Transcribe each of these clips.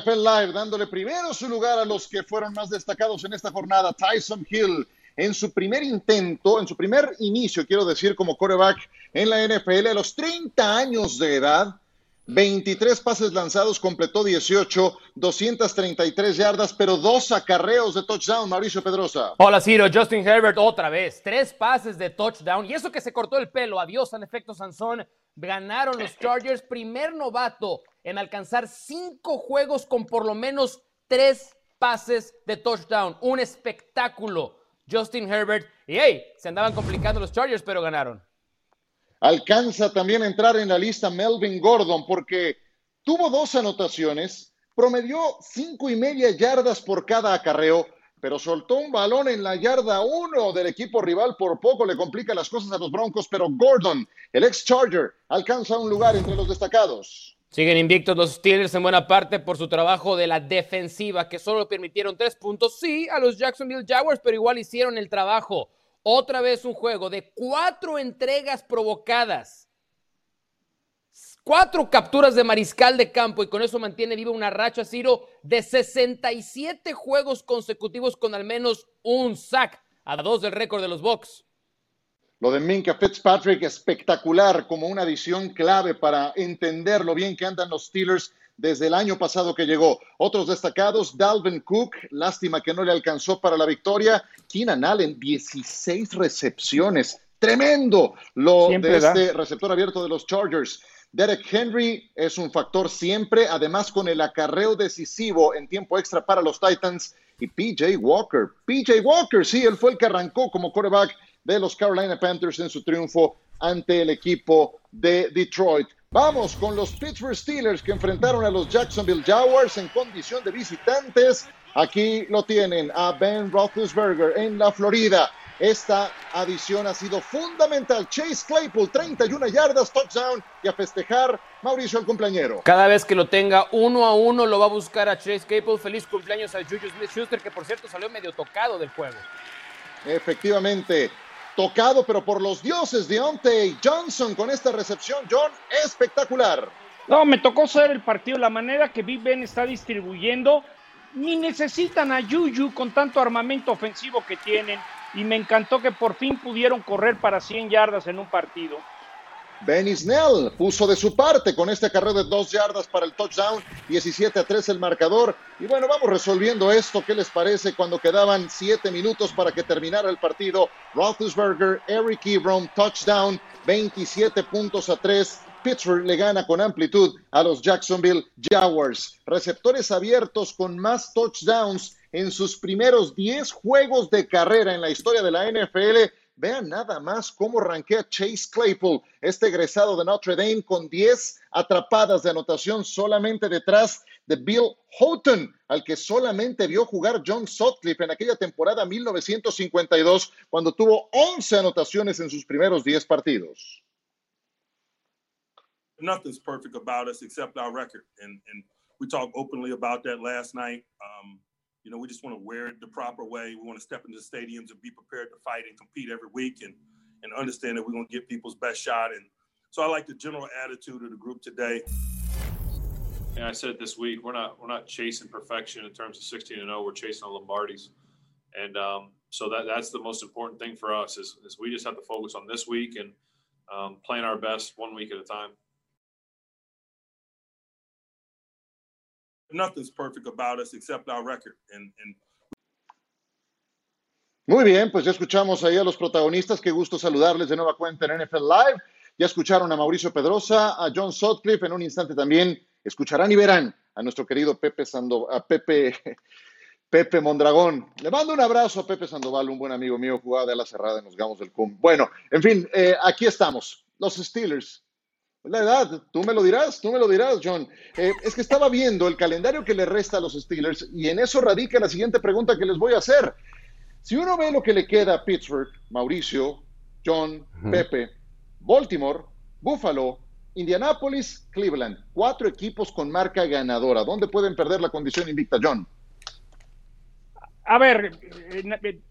NFL Live, dándole primero su lugar a los que fueron más destacados en esta jornada. Tyson Hill, en su primer intento, en su primer inicio, quiero decir, como coreback en la NFL, a los 30 años de edad, 23 pases lanzados, completó 18, 233 yardas, pero dos acarreos de touchdown, Mauricio Pedrosa. Hola Ciro, Justin Herbert otra vez, tres pases de touchdown y eso que se cortó el pelo, adiós en efecto Sansón, ganaron los Chargers, primer novato en alcanzar cinco juegos con por lo menos tres pases de touchdown, un espectáculo. Justin Herbert y hey, se andaban complicando los Chargers, pero ganaron. Alcanza también a entrar en la lista Melvin Gordon porque tuvo dos anotaciones, promedió cinco y media yardas por cada acarreo, pero soltó un balón en la yarda uno del equipo rival. Por poco le complica las cosas a los Broncos, pero Gordon, el ex Charger, alcanza un lugar entre los destacados. Siguen invictos los Steelers en buena parte por su trabajo de la defensiva, que solo permitieron tres puntos, sí, a los Jacksonville Jaguars, pero igual hicieron el trabajo. Otra vez un juego de cuatro entregas provocadas, cuatro capturas de mariscal de campo y con eso mantiene viva una racha, Ciro, de 67 juegos consecutivos con al menos un sack, a dos del récord de los Bucks. Lo de Minka Fitzpatrick espectacular como una adición clave para entender lo bien que andan los Steelers desde el año pasado que llegó. Otros destacados, Dalvin Cook, lástima que no le alcanzó para la victoria. Keenan Allen, 16 recepciones. Tremendo lo de este receptor abierto de los Chargers. Derek Henry es un factor siempre, además con el acarreo decisivo en tiempo extra para los Titans. Y PJ Walker, PJ Walker, sí, él fue el que arrancó como quarterback de los Carolina Panthers en su triunfo ante el equipo de Detroit. Vamos con los Pittsburgh Steelers que enfrentaron a los Jacksonville Jaguars en condición de visitantes. Aquí lo tienen a Ben Roethlisberger en la Florida. Esta adición ha sido fundamental. Chase Claypool, 31 yardas, touchdown y a festejar Mauricio el cumpleañero. Cada vez que lo tenga uno a uno lo va a buscar a Chase Claypool. Feliz cumpleaños a Juju Smith-Schuster que por cierto salió medio tocado del juego. Efectivamente, tocado, pero por los dioses Deontay Johnson con esta recepción, John, espectacular. No, me tocó ser el partido, la manera que Big Ben está distribuyendo, ni necesitan a Juju con tanto armamento ofensivo que tienen, y me encantó que por fin pudieron correr para 100 yardas en un partido. Benny Snell puso de su parte con este carrera de dos yardas para el touchdown, 17 a 3 el marcador. Y bueno, vamos resolviendo esto. ¿Qué les parece cuando quedaban siete minutos para que terminara el partido? Roethlisberger, Eric Ebron, touchdown, 27 puntos a 3. Pittsburgh le gana con amplitud a los Jacksonville Jaguars. Receptores abiertos con más touchdowns en sus primeros 10 juegos de carrera en la historia de la NFL Vean nada más cómo ranquea Chase Claypool, este egresado de Notre Dame, con 10 atrapadas de anotación solamente detrás de Bill Houghton, al que solamente vio jugar John Sutcliffe en aquella temporada 1952, cuando tuvo 11 anotaciones en sus primeros 10 partidos. Nothing's perfect about us except our record, and, and we talked openly about that last night. Um, you know, we just want to wear it the proper way. We want to step into the stadiums and be prepared to fight and compete every week and, and understand that we're going to get people's best shot. And so I like the general attitude of the group today. And I said this week, we're not we're not chasing perfection in terms of 16 and 0. We're chasing the Lombardi's, and um, so that that's the most important thing for us is, is we just have to focus on this week and um, playing our best one week at a time. Nothing's perfect about us except our record. And. Muy bien, pues ya escuchamos ahí a los protagonistas. Qué gusto saludarles de nueva cuenta en NFL Live. Ya escucharon a Mauricio Pedrosa, a John Sutcliffe. En un instante también escucharán y verán a nuestro querido Pepe Sandoval, a Pepe, Pepe Mondragón. Le mando un abrazo a Pepe Sandoval, un buen amigo mío, jugaba de la cerrada en los Gamos del CUM. Bueno, en fin, eh, aquí estamos. Los Steelers la edad, tú me lo dirás, tú me lo dirás, John. Eh, es que estaba viendo el calendario que le resta a los Steelers y en eso radica la siguiente pregunta que les voy a hacer. Si uno ve lo que le queda a Pittsburgh, Mauricio, John, Pepe, Baltimore, Buffalo, Indianapolis, Cleveland, cuatro equipos con marca ganadora. ¿Dónde pueden perder la condición invicta, John? A ver,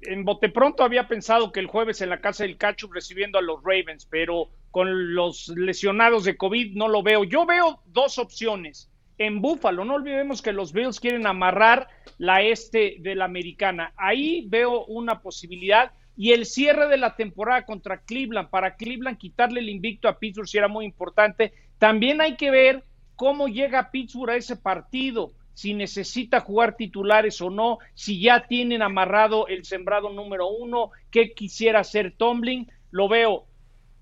en, bote pronto había pensado que el jueves en la casa del Cacho recibiendo a los Ravens, pero con los lesionados de COVID no lo veo. Yo veo dos opciones. en Búfalo. No olvidemos que los Bills quieren amarrar la este de la americana. Ahí veo una posibilidad y el cierre de la temporada contra Cleveland, para Cleveland quitarle el invicto a Pittsburgh si era muy importante. También hay que ver cómo llega Pittsburgh a ese partido, si necesita jugar titulares o no, si ya tienen amarrado el sembrado número uno, qué quisiera hacer Tomlin. Lo veo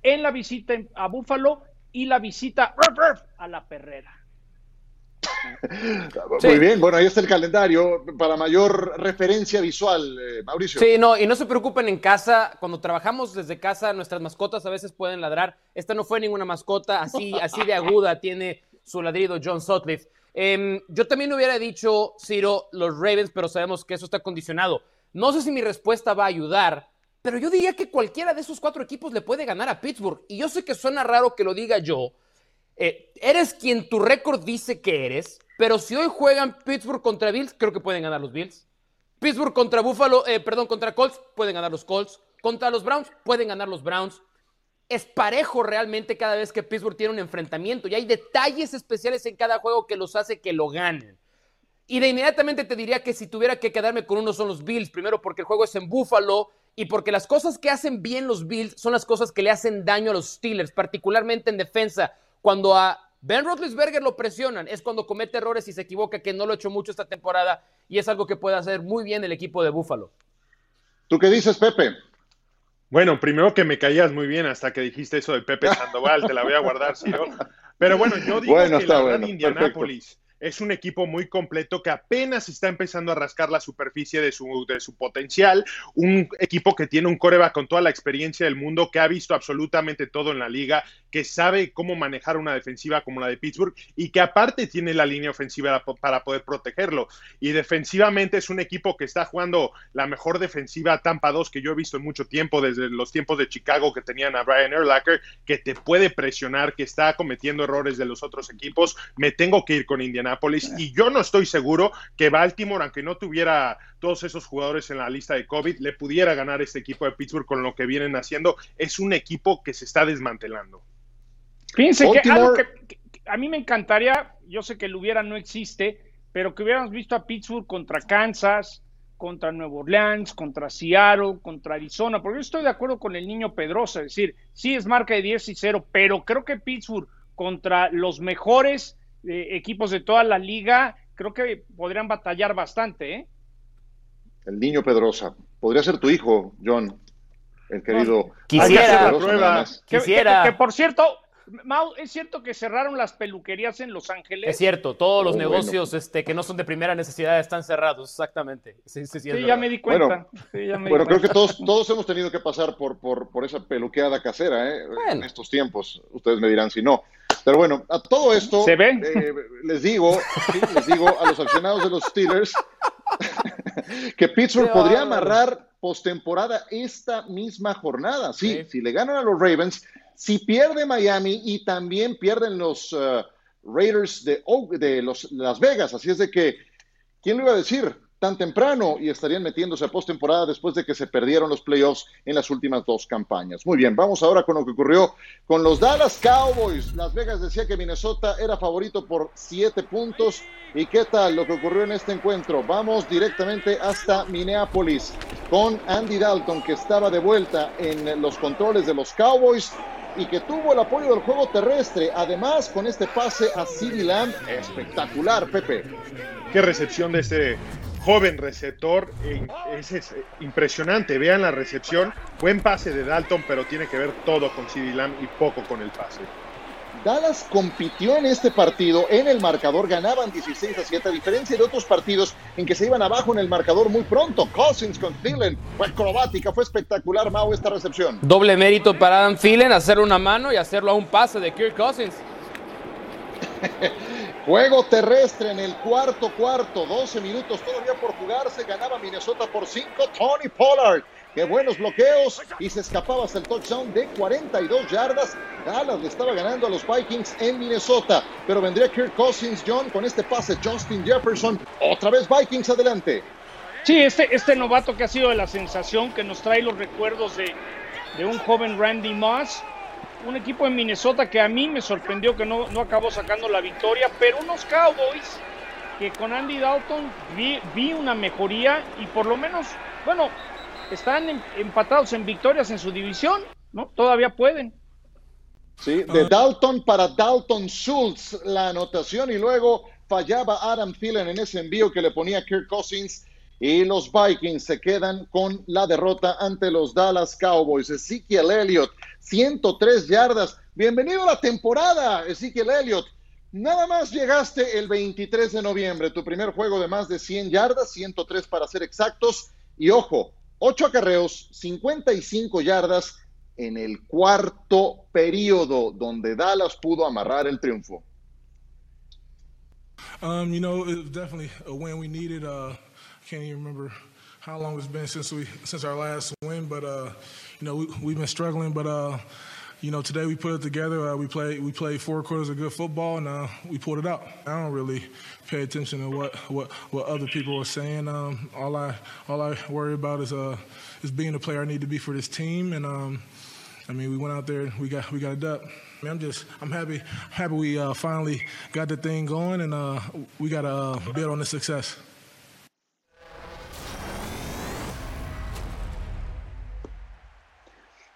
en la visita a Búfalo y la visita a la Perrera. Muy bien, bueno, ahí está el calendario para mayor referencia visual, eh, Mauricio. Sí, no, y no se preocupen en casa, cuando trabajamos desde casa, nuestras mascotas a veces pueden ladrar. Esta no fue ninguna mascota, así, así de aguda tiene su ladrido John Sutcliffe. Em, yo también hubiera dicho, Ciro, los Ravens, pero sabemos que eso está condicionado. No sé si mi respuesta va a ayudar, pero yo diría que cualquiera de esos cuatro equipos le puede ganar a Pittsburgh. Y yo sé que suena raro que lo diga yo, eh, eres quien tu récord dice que eres, pero si hoy juegan Pittsburgh contra Bills, creo que pueden ganar los Bills. Pittsburgh contra Buffalo, eh, perdón, contra Colts, pueden ganar los Colts. Contra los Browns, pueden ganar los Browns. Es parejo realmente cada vez que Pittsburgh tiene un enfrentamiento y hay detalles especiales en cada juego que los hace que lo ganen. Y de inmediatamente te diría que si tuviera que quedarme con uno son los Bills, primero porque el juego es en Buffalo y porque las cosas que hacen bien los Bills son las cosas que le hacen daño a los Steelers, particularmente en defensa. Cuando a Ben Roethlisberger lo presionan, es cuando comete errores y se equivoca, que no lo ha hecho mucho esta temporada y es algo que puede hacer muy bien el equipo de Buffalo. ¿Tú qué dices, Pepe? Bueno, primero que me caías muy bien hasta que dijiste eso de Pepe Sandoval, te la voy a guardar, Ciro. Pero bueno, yo digo que la bueno, Indianápolis es un equipo muy completo que apenas está empezando a rascar la superficie de su, de su potencial. Un equipo que tiene un coreback con toda la experiencia del mundo, que ha visto absolutamente todo en la liga, que sabe cómo manejar una defensiva como la de Pittsburgh y que aparte tiene la línea ofensiva para poder protegerlo. Y defensivamente es un equipo que está jugando la mejor defensiva Tampa 2 que yo he visto en mucho tiempo, desde los tiempos de Chicago que tenían a Brian Erlacher, que te puede presionar, que está cometiendo errores de los otros equipos. Me tengo que ir con Indiana y yo no estoy seguro que Baltimore, aunque no tuviera todos esos jugadores en la lista de COVID, le pudiera ganar este equipo de Pittsburgh con lo que vienen haciendo. Es un equipo que se está desmantelando. Fíjense que algo que, a mí me encantaría, yo sé que el hubiera no existe, pero que hubiéramos visto a Pittsburgh contra Kansas, contra Nueva Orleans, contra Seattle, contra Arizona, porque yo estoy de acuerdo con el niño Pedrosa, es decir, sí es marca de 10 y 0, pero creo que Pittsburgh contra los mejores equipos de toda la liga, creo que podrían batallar bastante. ¿eh? El niño Pedrosa. Podría ser tu hijo, John, el querido. quisiera, la prueba. quisiera. que, por cierto, Mau, ¿es cierto que cerraron las peluquerías en Los Ángeles? Es cierto, todos los oh, negocios este, que no son de primera necesidad están cerrados, exactamente. Sí, sí, ya me di cuenta. Bueno, creo que todos, todos hemos tenido que pasar por, por, por esa peluqueada casera ¿eh? en estos tiempos. Ustedes me dirán si no. Pero bueno, a todo esto ¿Se ven? Eh, les digo, les digo a los aficionados de los Steelers que Pittsburgh podría amarrar postemporada esta misma jornada. Sí, si le ganan a los Ravens, si pierde Miami y también pierden los uh, Raiders de, de los, Las Vegas. Así es de que, ¿quién lo iba a decir? Tan temprano y estarían metiéndose a postemporada después de que se perdieron los playoffs en las últimas dos campañas. Muy bien, vamos ahora con lo que ocurrió con los Dallas Cowboys. Las Vegas decía que Minnesota era favorito por siete puntos. ¿Y qué tal lo que ocurrió en este encuentro? Vamos directamente hasta Minneapolis con Andy Dalton, que estaba de vuelta en los controles de los Cowboys y que tuvo el apoyo del juego terrestre. Además, con este pase a CeeDee Lamb, espectacular, Pepe. Qué recepción de este joven receptor, es, impresionante. Vean la recepción, buen pase de Dalton, pero tiene que ver todo con CD Lamb y poco con el pase. Dallas compitió en este partido en el marcador, ganaban 16 a 7, a diferencia de otros partidos en que se iban abajo en el marcador muy pronto. Cousins con Thielen fue acrobática, fue espectacular, Mau, esta recepción. Doble mérito para Adam Thielen, hacer una mano y hacerlo a un pase de Kirk Cousins. Juego terrestre en el cuarto cuarto, 12 minutos todavía por jugarse, ganaba Minnesota por 5, Tony Pollard. Qué buenos bloqueos y se escapaba hasta el touchdown de 42 yardas. Dallas le estaba ganando a los Vikings en Minnesota, pero vendría Kirk Cousins, John, con este pase Justin Jefferson. Otra vez Vikings adelante. Sí, este, este novato que ha sido de la sensación, que nos trae los recuerdos de, de un joven Randy Moss, un equipo en Minnesota que a mí me sorprendió que no, no acabó sacando la victoria, pero unos Cowboys que con Andy Dalton vi, una mejoría y por lo menos, bueno, están em, empatados en victorias en su división, ¿no? Todavía pueden. Sí, de Dalton para Dalton Schultz la anotación y luego fallaba Adam Thielen en ese envío que le ponía Kirk Cousins y los Vikings se quedan con la derrota ante los Dallas Cowboys. Ezekiel Elliott, 103 yardas. Bienvenido a la temporada, Ezekiel Elliott. Nada más llegaste el 23 de noviembre, tu primer juego de más de 100 yardas, 103 para ser exactos. Y ojo, 8 acarreos, 55 yardas en el cuarto periodo, donde Dallas pudo amarrar el triunfo. Um, you know, it was definitely a win we needed. Uh, can't even remember how long it's been since we since our last win, but uh, you know we, we've been struggling, but. Uh, you know, today we put it together. Uh, we played we played four quarters of good football, and uh, we pulled it out. I don't really pay attention to what what, what other people are saying. Um, all I all I worry about is uh is being the player I need to be for this team. And um, I mean, we went out there, we got we got it up. I am just I'm happy happy we uh, finally got the thing going, and uh, we got to build on the success.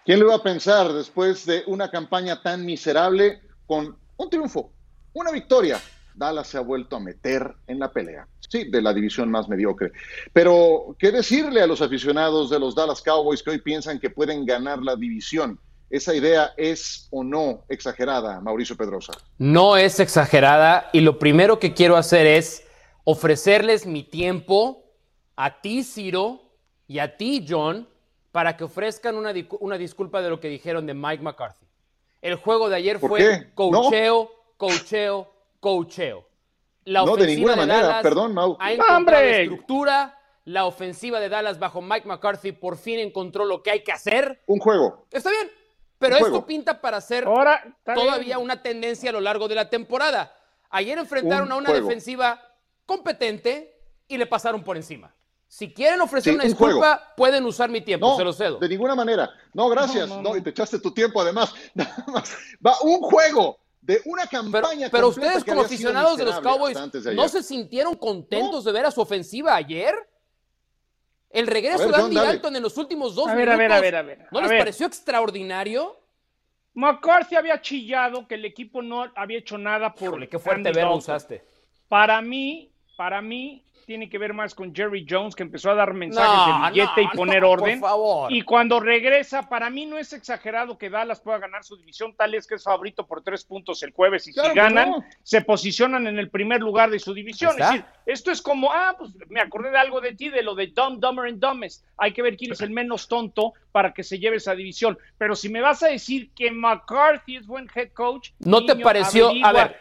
¿Quién lo iba a pensar después de una campaña tan miserable con un triunfo, una victoria? Dallas se ha vuelto a meter en la pelea, sí, de la división más mediocre. Pero, ¿qué decirle a los aficionados de los Dallas Cowboys que hoy piensan que pueden ganar la división? ¿Esa idea es o no exagerada, Mauricio Pedrosa? No es exagerada y lo primero que quiero hacer es ofrecerles mi tiempo a ti, Ciro, y a ti, John, para que ofrezcan una, una disculpa de lo que dijeron de Mike McCarthy. El juego de ayer fue cocheo, cocheo, cocheo. La no, de ninguna manera, perdón, Mau. Ha encontrado estructura. La ofensiva de Dallas bajo Mike McCarthy por fin encontró lo que hay que hacer. Un juego. Está bien, pero esto pinta para ser todavía una tendencia a lo largo de la temporada. Ayer enfrentaron a una defensiva competente y le pasaron por encima. Si quieren ofrecer una disculpa, pueden usar mi tiempo, se lo cedo. De ninguna manera. No, gracias. No, y te echaste tu tiempo además. Va un juego de una campaña. Pero, ustedes, como aficionados de los Cowboys, ¿no se sintieron contentos de ver a su ofensiva ayer? El regreso de Andy Dalton en los últimos dos a ver, minutos. A ver, a ver, ¿No les pareció extraordinario? McCarthy había chillado que el equipo no había hecho nada por. qué fuerte verbo usaste. Para mí, para mí, tiene que ver más con Jerry Jones, que empezó a dar mensajes de billete y poner orden. Y cuando regresa, para mí no es exagerado que Dallas pueda ganar su división, tal es que es favorito por tres puntos el jueves. Y si ganan, se posicionan en el primer lugar de su división. Es decir, esto es como, ah, pues me acordé de algo de ti, de lo de Dumb, Dumber and Dumbest. Hay que ver quién es el menos tonto para que se lleve esa división. Pero si me vas a decir que McCarthy es buen head coach. ¿No te pareció? a ver,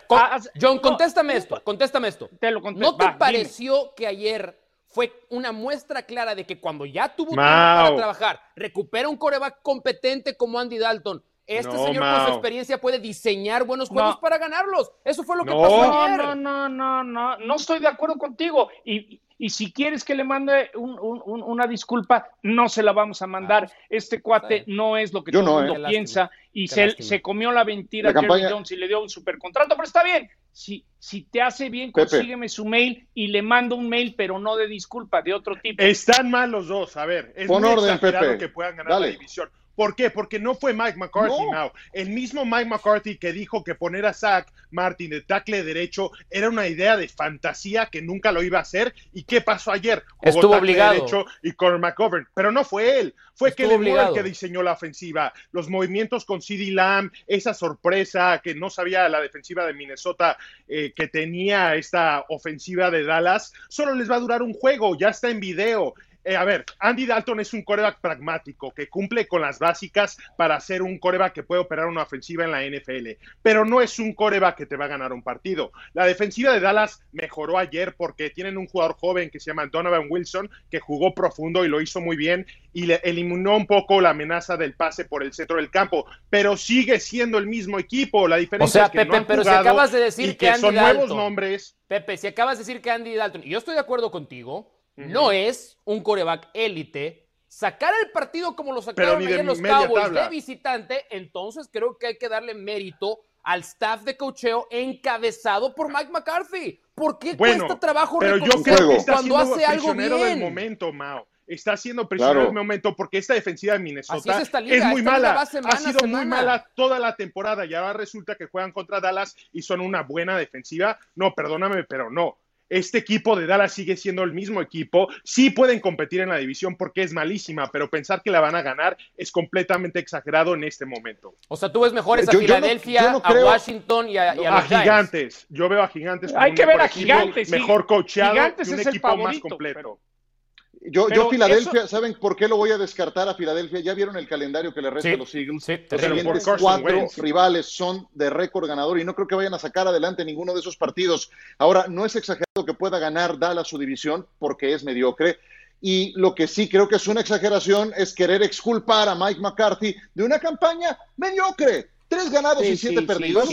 John, contéstame esto, contéstame esto. Te lo ¿No te pareció que ayer fue una muestra clara de que cuando ya tuvo tiempo para trabajar, recupera un coreback competente como Andy Dalton. Este señor con su experiencia puede diseñar buenos juegos para ganarlos. Eso fue lo que pasó ayer. No, no, no, no, no estoy de acuerdo contigo. Y, y si quieres que le mande una disculpa, no se la vamos a mandar. Ah, este cuate no es lo que todo el mundo eh. piensa y se, se, comió la mentira a Jerry Jones y le dio un supercontrato, pero está bien. Si, si te hace bien, consígueme su mail y le mando un mail, pero no de disculpa, de otro tipo. Están mal los dos. A ver, es muy orden, que puedan ganar la división. ¿Por qué? Porque no fue Mike McCarthy, no. El mismo Mike McCarthy que dijo que poner a Zach Martin de tackle derecho era una idea de fantasía que nunca lo iba a hacer. ¿Y qué pasó ayer? Estuvo obligado. derecho y con McGovern. Pero no fue él. Fue que el que diseñó la ofensiva. Los movimientos con CD Lamb, esa sorpresa que no sabía la defensiva de Minnesota eh, que tenía esta ofensiva de Dallas, solo les va a durar un juego. Ya está en video. Eh, a ver, Andy Dalton es un coreback pragmático que cumple con las básicas para ser un coreback que puede operar una ofensiva en la NFL, pero no es un coreback que te va a ganar un partido. La defensiva de Dallas mejoró ayer porque tienen un jugador joven que se llama Donovan Wilson que jugó profundo y lo hizo muy bien y le eliminó un poco la amenaza del pase por el centro del campo, pero sigue siendo el mismo equipo. La diferencia es que no han pero si acabas de decir que, son nuevos nombres. Pepe, si acabas de decir que Andy Dalton, y yo estoy de acuerdo contigo, no es un coreback élite sacar el partido como lo sacaron ayer los Cowboys de visitante, entonces creo que hay que darle mérito al staff de cocheo encabezado por Mike McCarthy. ¿Por qué cuesta trabajo pero yo creo que cuando hace algo bien? del momento, Mao. Está haciendo prisionero claro. momento porque esta defensiva de Minnesota es, muy mala. ha sido muy mala toda la temporada y ahora resulta que juegan contra Dallas y son una buena defensiva. No, perdóname, pero no este equipo de Dallas sigue siendo el mismo equipo. Sí pueden competir en la división porque es malísima, pero pensar que la van a ganar es completamente exagerado en este momento. O sea, tú ves mejores a Filadelfia, a Washington y a, a, Gigantes. Yo veo a Gigantes. Hay que ver a Gigantes. Mejor coacheado y un equipo más completo. Yo, yo Filadelfia, ¿saben por qué lo voy a descartar a Filadelfia? Ya vieron el calendario que le resta a los Eagles. Sí, los siguientes cuatro rivales son de récord ganador y no creo que vayan a sacar adelante ninguno de esos partidos. Ahora, no es exagerado que pueda ganar Dallas su división porque es mediocre. Y lo que sí creo que es una exageración es querer exculpar a Mike McCarthy de una campaña mediocre. Tres ganados y siete perdidos.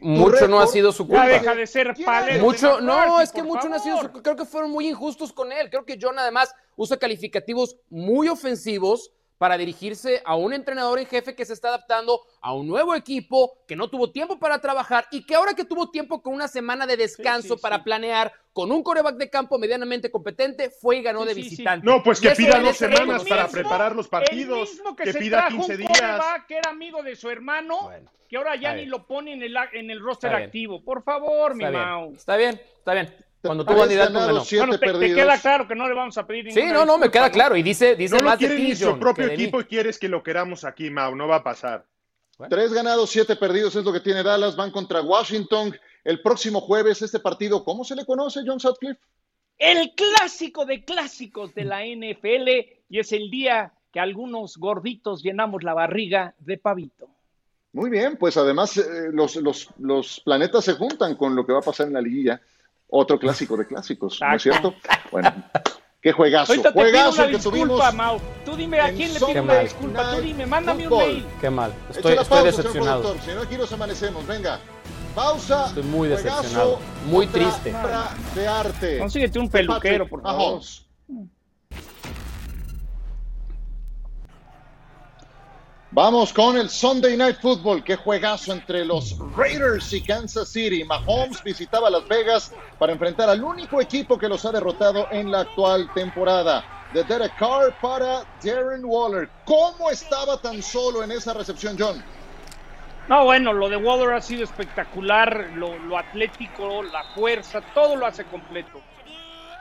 mucho no ha sido su culpa. deja de ser Mucho, no, es que mucho no ha sido su Creo que fueron muy injustos con él. Creo que John además usa calificativos muy ofensivos para dirigirse a un entrenador en jefe que se está adaptando a un nuevo equipo, que no tuvo tiempo para trabajar y que ahora que tuvo tiempo con una semana de descanso para planear, con un coreback de campo medianamente competente, fue y ganó de visitante. No, pues que pida dos semanas para preparar los partidos, que, pida 15 días. que era amigo de su hermano, que ahora ya ni lo pone en el, en el roster activo. Por favor, mi Mau. Está bien, está bien. Cuando tuvo candidato bueno, te, queda claro que no le vamos a pedir Sí, no, no, me queda claro. Y dice, dice no más lo de su propio equipo y quieres que lo queramos aquí, Mau. No va a pasar. Tres ganados, siete perdidos es lo que tiene Dallas. Van contra Washington. El próximo jueves, este partido, ¿cómo se le conoce, John Sutcliffe? El clásico de clásicos de la NFL y es el día que algunos gorditos llenamos la barriga de pavito. Muy bien, pues además eh, los, los, los planetas se juntan con lo que va a pasar en la liguilla. Otro clásico de clásicos, ¿no es cierto? Bueno, qué juegazo. Ahorita te juegazo pido una disculpa, Mau. Tú dime a quién le pido una disculpa. Tú dime, mándame un mail. Qué mal. Estoy, estoy decepcionado. Si no, aquí nos amanecemos. Venga. Pausa. Estoy muy decepcionado. Muy triste. De arte. Consíguete un peluquero, por favor. Vamos con el Sunday Night Football, qué juegazo entre los Raiders y Kansas City. Mahomes visitaba Las Vegas para enfrentar al único equipo que los ha derrotado en la actual temporada. De Derek Carr para Darren Waller. ¿Cómo estaba tan solo en esa recepción, John? No, bueno, lo de Waller ha sido espectacular, lo atlético, la fuerza, todo lo hace completo.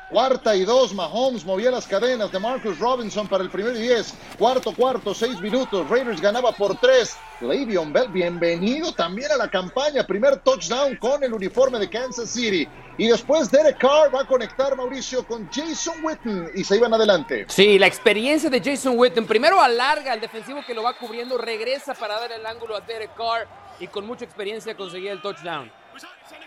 Cuarta y dos, Mahomes movía las cadenas de Marcus Robinson para el primer y diez. Cuarto, cuarto, seis minutos. Raiders ganaba por tres. Le'Veon Bell, bienvenido también a la campaña. Primer touchdown con el uniforme de Kansas City. Y después Derek Carr va a conectar, Mauricio, con Jason Witten y se iban adelante. Sí, la experiencia de Jason Witten. Primero alarga el defensivo que lo va cubriendo, regresa para dar el ángulo a Derek Carr y con mucha experiencia conseguía el touchdown.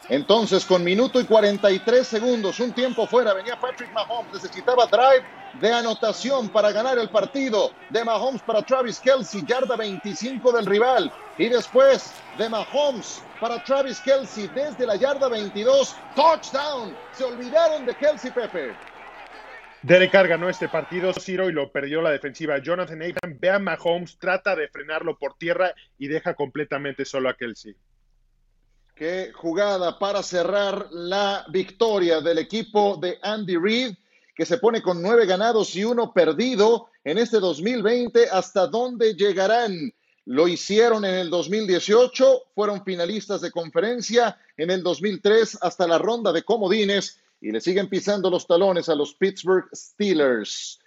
Entonces, con minuto y 43 segundos, un tiempo fuera, venía Patrick Mahomes, necesitaba drive de anotación para ganar el partido. De Mahomes para Travis Kelsey, yarda 25 del rival. Y después de Mahomes para Travis Kelsey desde la yarda 22, touchdown. Se olvidaron de Kelsey Pepe. Derek ganó este partido, Ciro, y lo perdió la defensiva. Jonathan Abram ve a Mahomes, trata de frenarlo por tierra y deja completamente solo a Kelsey. Qué jugada para cerrar la victoria del equipo de Andy Reid, que se pone con nueve ganados y uno perdido en este 2020. ¿Hasta dónde llegarán? Lo hicieron en el 2018, fueron finalistas de conferencia en el 2003 hasta la ronda de comodines y le siguen pisando los talones a los Pittsburgh Steelers.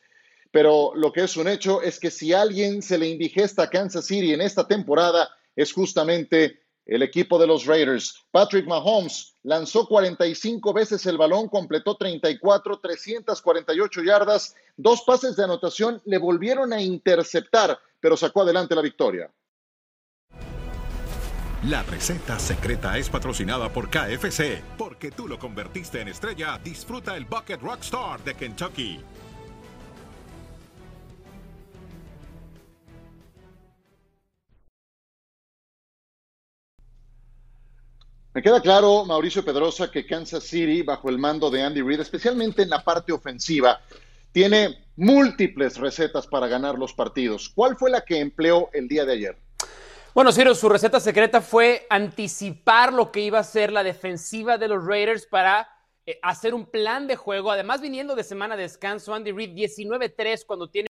Pero lo que es un hecho es que si alguien se le indigesta a Kansas City en esta temporada es justamente el equipo de los Raiders. Patrick Mahomes lanzó 45 veces el balón, completó 34, 348 yardas, dos pases de anotación, le volvieron a interceptar, pero sacó adelante la victoria. La receta secreta es patrocinada por KFC, porque tú lo convertiste en estrella. Disfruta el Bucket Rockstar de Kentucky. Me queda claro, Mauricio Pedrosa, que Kansas City, bajo el mando de Andy Reid, especialmente en la parte ofensiva, tiene múltiples recetas para ganar los partidos. ¿Cuál fue la que empleó el día de ayer? Bueno, Ciro, su receta secreta fue anticipar lo que iba a ser la defensiva de los Raiders para eh, hacer un plan de juego. Además, viniendo de semana de descanso, Andy Reid 19-3 cuando tiene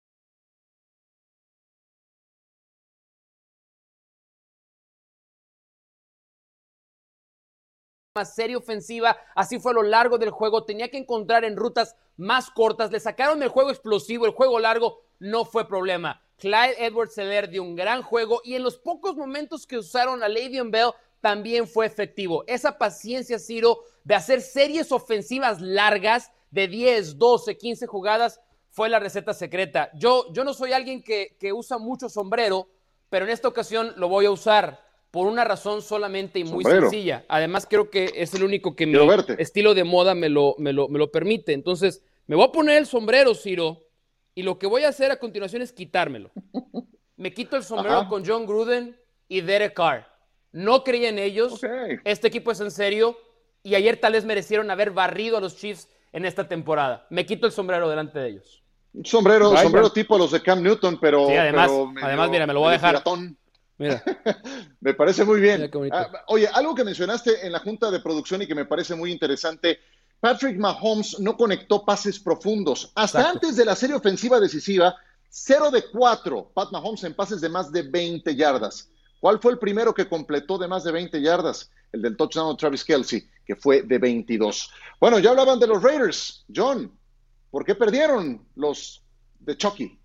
serie ofensiva, así fue a lo largo del juego, tenía que encontrar en rutas más cortas, le sacaron el juego explosivo, el juego largo no fue problema. Clyde Edwards Seller dio un gran juego y en los pocos momentos que usaron a Le'Veon Bell también fue efectivo. Esa paciencia, Ciro, de hacer series ofensivas largas de 10, 12, 15 jugadas fue la receta secreta. Yo, yo no soy alguien que, que usa mucho sombrero, pero en esta ocasión lo voy a usar por una razón solamente y muy sencilla. Además, creo que es el único que mi estilo de moda me lo, me, lo, me lo permite. Entonces, me voy a poner el sombrero, Ciro, y lo que voy a hacer a continuación es quitármelo. Me quito el sombrero con John Gruden y Derek Carr. No creía en ellos. Este equipo es en serio. Y ayer tal vez merecieron haber barrido a los Chiefs en esta temporada. Me quito el sombrero delante de ellos. Sombrero, sombrero tipo los de Cam Newton, pero. Sí, además, además mira, me lo voy a dejar. Mira. me parece muy bien. Ah, oye, algo que mencionaste en la junta de producción y que me parece muy interesante. Patrick Mahomes no conectó pases profundos. Hasta antes de la serie ofensiva decisiva, 0 de 4 Pat Mahomes en pases de más de 20 yardas. ¿Cuál fue el primero que completó de más de 20 yardas? El del touchdown de Travis Kelsey, que fue de 22. Bueno, ya hablaban de los Raiders. John, ¿por qué perdieron los de Chucky?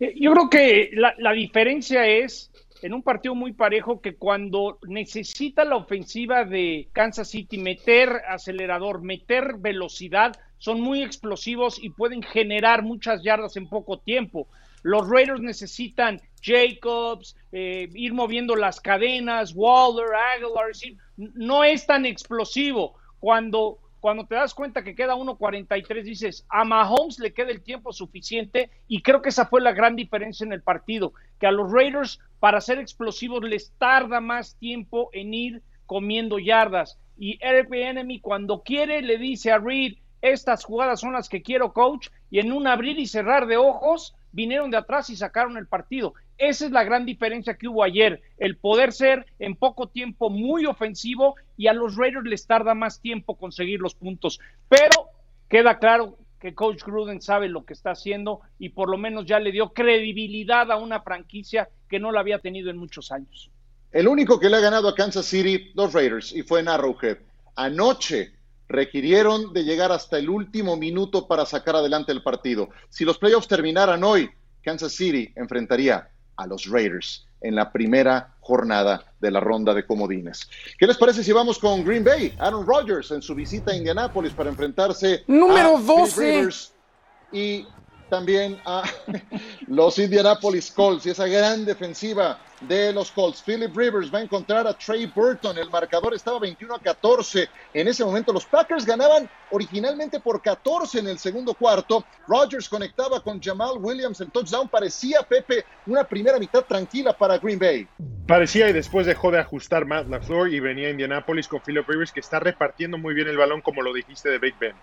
Eh, yo creo que la, diferencia es en un partido muy parejo que cuando necesita la ofensiva de Kansas City meter acelerador, meter velocidad, son muy explosivos y pueden generar muchas yardas en poco tiempo. Los Raiders necesitan Jacobs, eh, ir moviendo las cadenas, Waller, Aguilar, no es tan explosivo. Cuando cuando te das cuenta que queda 1.43, dices, a Mahomes le queda el tiempo suficiente y creo que esa fue la gran diferencia en el partido, que a los Raiders para ser explosivos les tarda más tiempo en ir comiendo yardas. Y Eric Enemy cuando quiere le dice a Reed, estas jugadas son las que quiero coach, y en un abrir y cerrar de ojos vinieron de atrás y sacaron el partido. Esa es la gran diferencia que hubo ayer, el poder ser en poco tiempo muy ofensivo y a los Raiders les tarda más tiempo conseguir los puntos. Pero queda claro que Coach Gruden sabe lo que está haciendo y por lo menos ya le dio credibilidad a una franquicia que no la había tenido en muchos años. El único que le ha ganado a Kansas City, los Raiders, y fue en Arrowhead. Anoche requirieron de llegar hasta el último minuto para sacar adelante el partido. Si los playoffs terminaran hoy, Kansas City enfrentaría a los Raiders en la primera jornada de la ronda de comodines. ¿Qué les parece si vamos con Green Bay? Aaron Rodgers en su visita a Indianápolis para enfrentarse Número a 12 y también a los Indianapolis Colts y esa gran defensiva de los Colts. Philip Rivers va a encontrar a Trey Burton. El marcador estaba 21 a 14. En ese momento los Packers ganaban originalmente por 14 en el segundo cuarto. Rodgers conectaba con Jamal Williams. El touchdown parecía, Pepe, una primera mitad tranquila para Green Bay. Parecía y después dejó de ajustar Matt LaFleur y venía a Indianapolis con Philip Rivers que está repartiendo muy bien el balón como lo dijiste de Big Ben.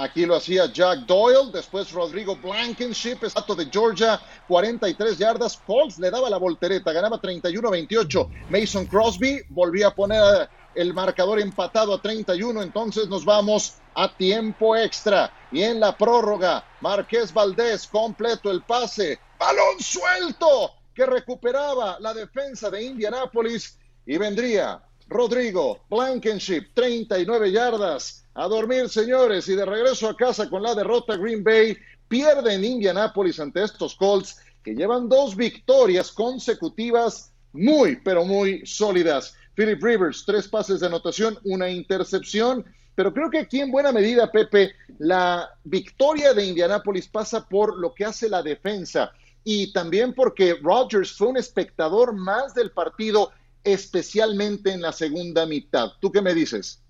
Aquí lo hacía Jack Doyle, después Rodrigo Blankenship, estato de Georgia, 43 yardas. Colts le daba la voltereta, ganaba 31-28. Mason Crosby volvía a poner el marcador empatado a 31, entonces nos vamos a tiempo extra. Y en la prórroga, Marqués Valdés completo el pase, balón suelto que recuperaba la defensa de Indianápolis y vendría Rodrigo Blankenship, 39 yardas. A dormir, señores, y de regreso a casa con la derrota, Green Bay pierde en Indianápolis ante estos Colts que llevan dos victorias consecutivas muy, pero muy sólidas. Philip Rivers, tres pases de anotación, una intercepción, pero creo que aquí en buena medida, Pepe, la victoria de Indianápolis pasa por lo que hace la defensa y también porque Rodgers fue un espectador más del partido especialmente en la segunda mitad. ¿Tú qué me dices?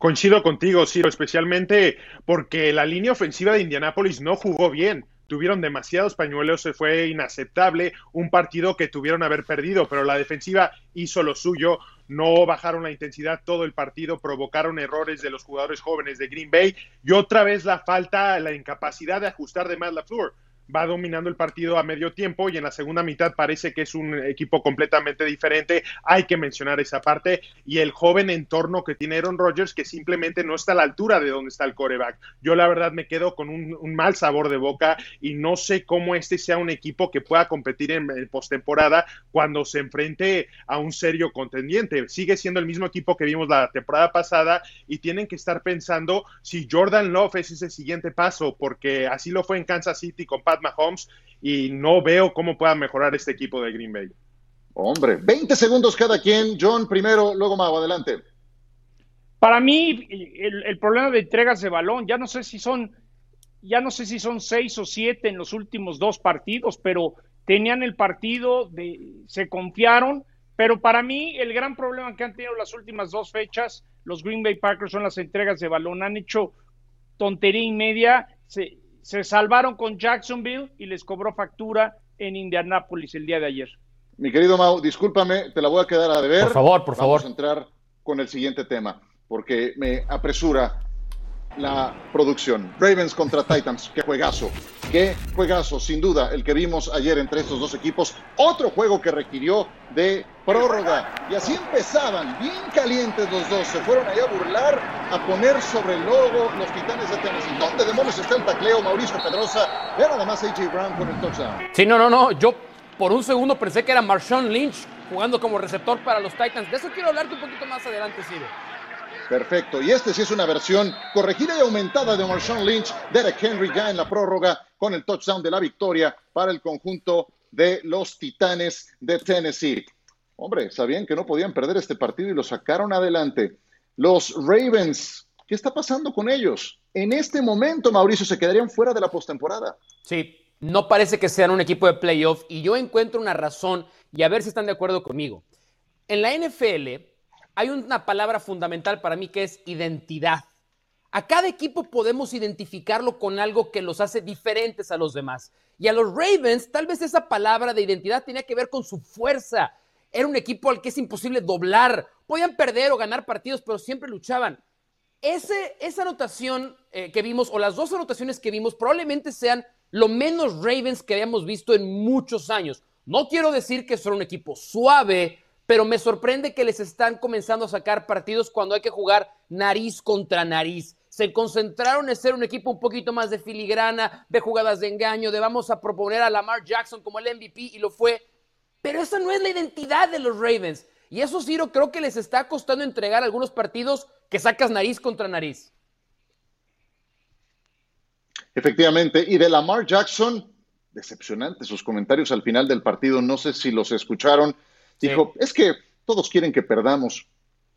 Coincido contigo, Ciro, especialmente porque la línea ofensiva de Indianápolis no jugó bien. Tuvieron demasiados pañuelos, se fue inaceptable, un partido que tuvieron haber perdido, pero la defensiva hizo lo suyo. no bajaron la intensidad todo el partido, provocaron errores de los jugadores jóvenes de Green Bay y otra vez la falta, la incapacidad de ajustar de más la flor va dominando el partido a medio tiempo y en la segunda mitad parece que es un equipo completamente diferente. Hay que mencionar esa parte y el joven entorno que tiene Aaron Rodgers que simplemente no está a la altura de donde está el coreback. Yo la verdad me quedo con un, mal sabor de boca y no sé cómo este sea un equipo que pueda competir en, postemporada cuando se enfrente a un serio contendiente. Sigue siendo el mismo equipo que vimos la temporada pasada y tienen que estar pensando si Jordan Love es ese siguiente paso porque así lo fue en Kansas City con Pat Mahomes y no veo cómo pueda mejorar este equipo de Green Bay. Hombre, 20 segundos cada quien. John primero, luego Mau, adelante. Para mí, el, problema de entregas de balón, ya no sé si son, ya no sé si son seis o siete en los últimos dos partidos, pero tenían el partido, de, se confiaron, pero para mí el gran problema que han tenido las últimas dos fechas, los Green Bay Packers son las entregas de balón, han hecho tontería y media, se, se salvaron con Jacksonville y les cobró factura en Indianápolis el día de ayer. Mi querido Mau, discúlpame, te la voy a quedar a deber. Por favor, por favor. Vamos a entrar con el siguiente tema, porque me apresura la producción. Ravens contra Titans, qué juegazo, qué juegazo, sin duda, el que vimos ayer entre estos dos equipos. Otro juego que requirió de prórroga. Y así empezaban, bien calientes los dos. Se fueron ahí a burlar, a poner sobre el logo los titanes de Tennessee. ¿Dónde demonios está el tacleo, Mauricio Pedrosa? Era además AJ Brown con el touchdown. Sí, no, no, no. Yo por un segundo pensé que era Marshawn Lynch jugando como receptor para los Titans. De eso quiero hablarte un poquito más adelante, Ciro. Perfecto. Y este sí es una versión corregida y aumentada de Marshawn Lynch. Derek Henry ya en la prórroga con el touchdown de la victoria para el conjunto de los Titanes de Tennessee. Hombre, sabían que no podían perder este partido y lo sacaron adelante. Los Ravens, ¿qué está pasando con ellos? En este momento, Mauricio, se quedarían fuera de la postemporada. Sí, no parece que sean un equipo de playoff y yo encuentro una razón y a ver si están de acuerdo conmigo. En la NFL, hay una palabra fundamental para mí que es identidad. A cada equipo podemos identificarlo con algo que los hace diferentes a los demás. Y a los Ravens, tal vez esa palabra de identidad tenía que ver con su fuerza. Era un equipo al que es imposible doblar. Podían perder o ganar partidos, pero siempre luchaban. Esa anotación eh, que vimos, o las dos anotaciones que vimos, probablemente sean lo menos Ravens que habíamos visto en muchos años. No quiero decir que son un equipo suave, pero me sorprende que les están comenzando a sacar partidos cuando hay que jugar nariz contra nariz. Se concentraron en ser un equipo un poquito más de filigrana, de jugadas de engaño, de vamos a proponer a Lamar Jackson como el MVP y lo fue. Pero esa no es la identidad de los Ravens. Y eso, Ciro, creo que les está costando entregar algunos partidos que sacas nariz contra nariz. Efectivamente. Y de Lamar Jackson, decepcionante sus comentarios al final del partido. No sé si los escucharon Dijo, es que todos quieren que perdamos.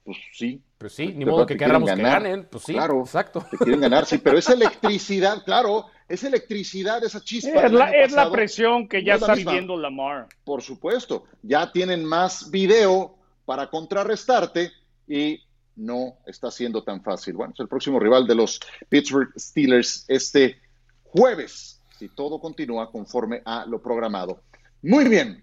Pues sí. Pues sí, ni modo que queramos que ganen. Pues sí, claro, exacto. Que quieren ganar, sí, pero esa electricidad, claro, esa electricidad, esa chispa. Es la, es la presión que ya está viviendo Lamar. Por supuesto, ya tienen más video para contrarrestarte y no está siendo tan fácil. Bueno, es el próximo rival de los Pittsburgh Steelers este jueves, si todo continúa conforme a lo programado. Muy bien,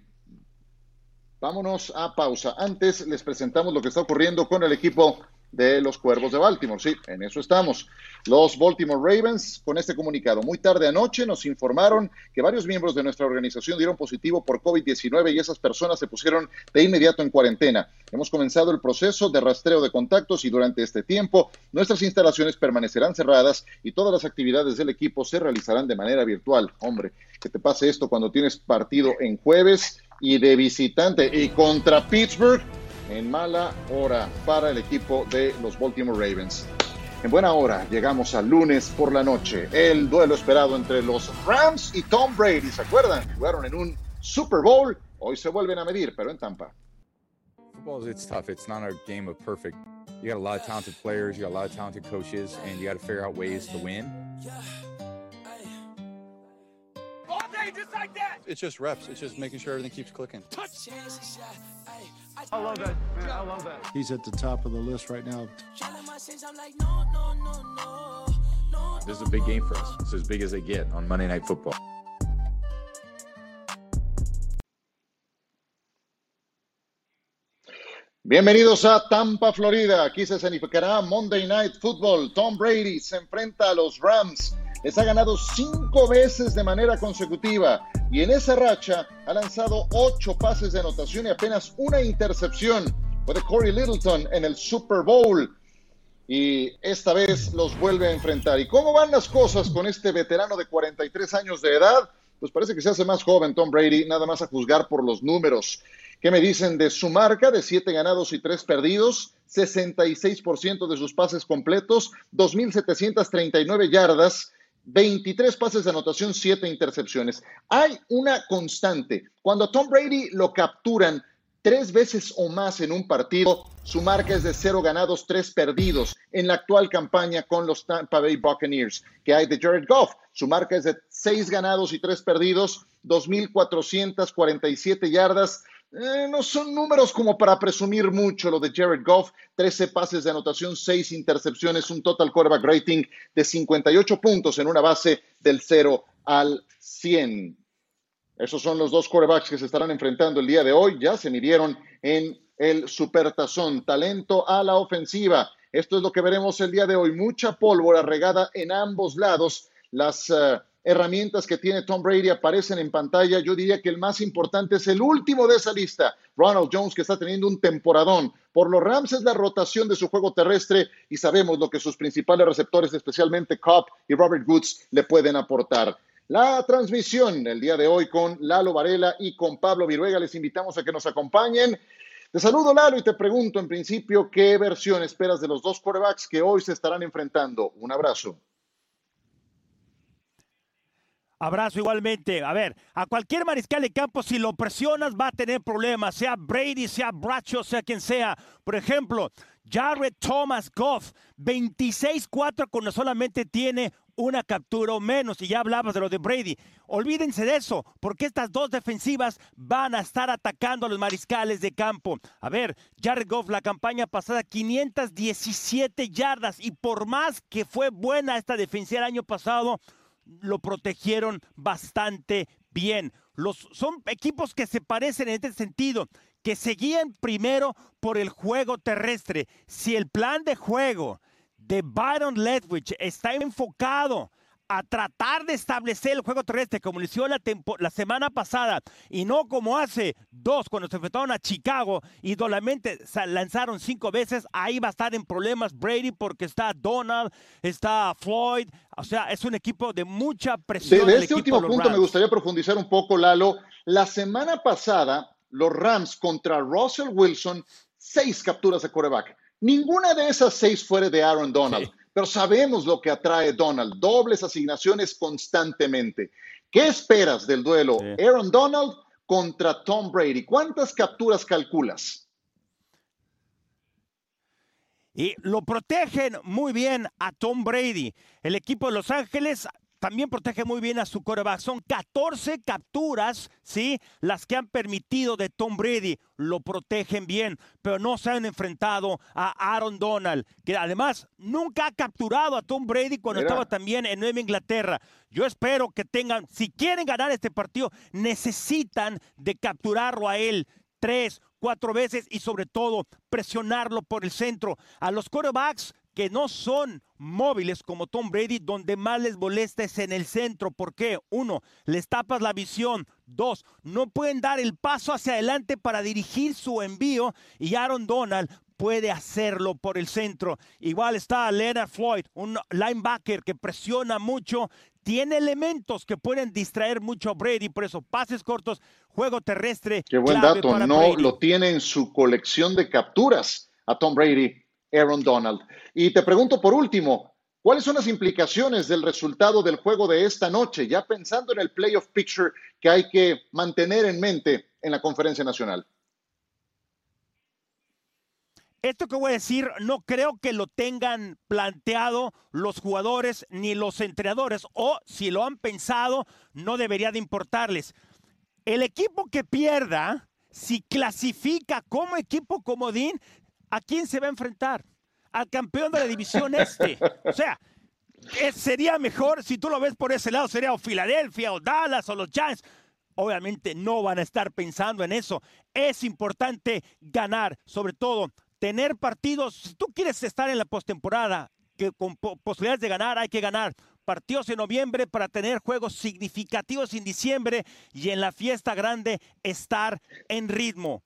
Vámonos a pausa. Antes les presentamos lo que está ocurriendo con el equipo de los Cuervos de Baltimore. Sí, en eso estamos. Los Baltimore Ravens, con este comunicado, muy tarde anoche nos informaron que varios miembros de nuestra organización dieron positivo por COVID-19 y esas personas se pusieron de inmediato en cuarentena. Hemos comenzado el proceso de rastreo de contactos y durante este tiempo nuestras instalaciones permanecerán cerradas y todas las actividades del equipo se realizarán de manera virtual. Hombre, que te pase esto cuando tienes partido en jueves y de visitante y contra Pittsburgh en mala hora para el equipo de los Baltimore Ravens. En buena hora llegamos al lunes por la noche, el duelo esperado entre los Rams y Tom Brady. ¿Se acuerdan? Jugaron en un Super Bowl. Hoy se vuelven a medir, pero en Tampa. Football it's tough. It's not a game of perfect. You got a lot of talented players, you got a lot of talented coaches, and you got to figure out ways to win. It's just reps. It's just making sure everything keeps clicking. Touch. I love that, man. I love that. He's at the top of the list right now. This is a big game for us. It's as big as they get on Monday Night Football. Bienvenidos a Tampa, Florida. Aquí se significará Monday Night Football. Tom Brady se enfrenta a los Rams. Les ha ganado cinco veces de manera consecutiva y en esa racha ha lanzado ocho pases de anotación y apenas una intercepción. Fue de Corey Littleton en el Super Bowl y esta vez los vuelve a enfrentar. ¿Y cómo van las cosas con este veterano de 43 años de edad? Pues parece que se hace más joven Tom Brady, nada más a juzgar por los números. ¿Qué me dicen de su marca de siete ganados y tres perdidos? 66% de sus pases completos, 2.739 yardas, 23 pases de anotación, 7 intercepciones. Hay una constante. Cuando Tom Brady lo capturan tres veces o más en un partido, su marca es de cero ganados, tres perdidos en la actual campaña con los Tampa Bay Buccaneers, que hay de Jared Goff. Su marca es de seis ganados y tres perdidos, 2.447 yardas, eh, no son números como para presumir mucho lo de Jared Goff, 13 pases de anotación, 6 intercepciones, un total quarterback rating de 58 puntos en una base del 0 al 100. Esos son los dos quarterbacks que se estarán enfrentando el día de hoy. Ya se midieron en el supertazón. Talento a la ofensiva. Esto es lo que veremos el día de hoy. Mucha pólvora regada en ambos lados. Las eh, herramientas que tiene Tom Brady aparecen en pantalla. Yo diría que el más importante es el último de esa lista, Ronald Jones, que está teniendo un temporadón. Por los Rams es la rotación de su juego terrestre y sabemos lo que sus principales receptores, especialmente Cobb y Robert Woods, le pueden aportar. La transmisión el día de hoy con Lalo Varela y con Pablo Viruega. Les invitamos a que nos acompañen. Te saludo, Lalo, y te pregunto en principio qué versión esperas de los dos quarterbacks que hoy se estarán enfrentando. Un abrazo. Abrazo igualmente. A ver, a cualquier mariscal de campo, si lo presionas, va a tener problemas, sea Brady, sea Bracho, sea quien sea. Por ejemplo, Jared Thomas Goff, 26-4 cuando solamente tiene una captura o menos. Y ya hablabas de lo de Brady. Olvídense de eso, porque estas dos defensivas van a estar atacando a los mariscales de campo. A ver, Jared Goff, la campaña pasada, 517 yardas. Y por más que fue buena esta defensiva el año pasado, lo protegieron bastante bien. Los, son equipos que se parecen en este sentido, que seguían primero por el juego terrestre. Si el plan de juego de Byron Ledwich está enfocado a tratar de establecer el juego terrestre como lo hizo la, la, semana pasada y no como hace dos cuando se enfrentaron a Chicago y solamente lanzaron cinco veces, ahí va a estar en problemas Brady porque está Donald, está Floyd, o sea, es un equipo de mucha presión. De, este último punto me gustaría profundizar un poco, Lalo. La semana pasada, los Rams contra Russell Wilson, seis capturas de coreback. Ninguna de esas seis fue de Aaron Donald pero sabemos lo que atrae Donald, dobles asignaciones constantemente. ¿Qué esperas del duelo Aaron Donald contra Tom Brady? ¿Cuántas capturas calculas? Y lo protegen muy bien a Tom Brady. El equipo de Los Ángeles también protege muy bien a su coreback. Son 14 capturas, ¿sí? Las que han permitido de Tom Brady. Lo protegen bien, pero no se han enfrentado a Aaron Donald, que además nunca ha capturado a Tom Brady cuando estaba también en Nueva Inglaterra. Yo espero que tengan, si quieren ganar este partido, necesitan de capturarlo a él tres, cuatro veces y sobre todo presionarlo por el centro. A los corebacks que no son móviles como Tom Brady, donde más les molesta es en el centro. ¿Por qué? Uno, les tapas la visión. Dos, no pueden dar el paso hacia adelante para dirigir su envío. Y Aaron Donald puede hacerlo por el centro. Igual está Leonard Floyd, un linebacker que presiona mucho. Tiene elementos que pueden distraer mucho a Brady, por eso pases cortos, juego terrestre. Qué buen dato, no lo tiene en su colección de capturas a Tom Brady Aaron Donald. Y te pregunto por último, ¿cuáles son las implicaciones del resultado del juego de esta noche, ya pensando en el playoff picture que hay que mantener en mente en la conferencia nacional? Esto que voy a decir no creo que lo tengan planteado los jugadores ni los entrenadores, o si lo han pensado, no debería de importarles. El equipo que pierda, si clasifica como equipo comodín, ¿a quién se va a enfrentar? Al campeón de la división este. O sea, sería mejor, si tú lo ves por ese lado, sería o Filadelfia o Dallas o los Giants. obviamente no van a estar pensando en eso. Es importante ganar, sobre todo tener partidos. Si tú quieres estar en la postemporada, que con posibilidades de ganar, hay que ganar partidos en noviembre para tener juegos significativos en diciembre y en la fiesta grande estar en ritmo.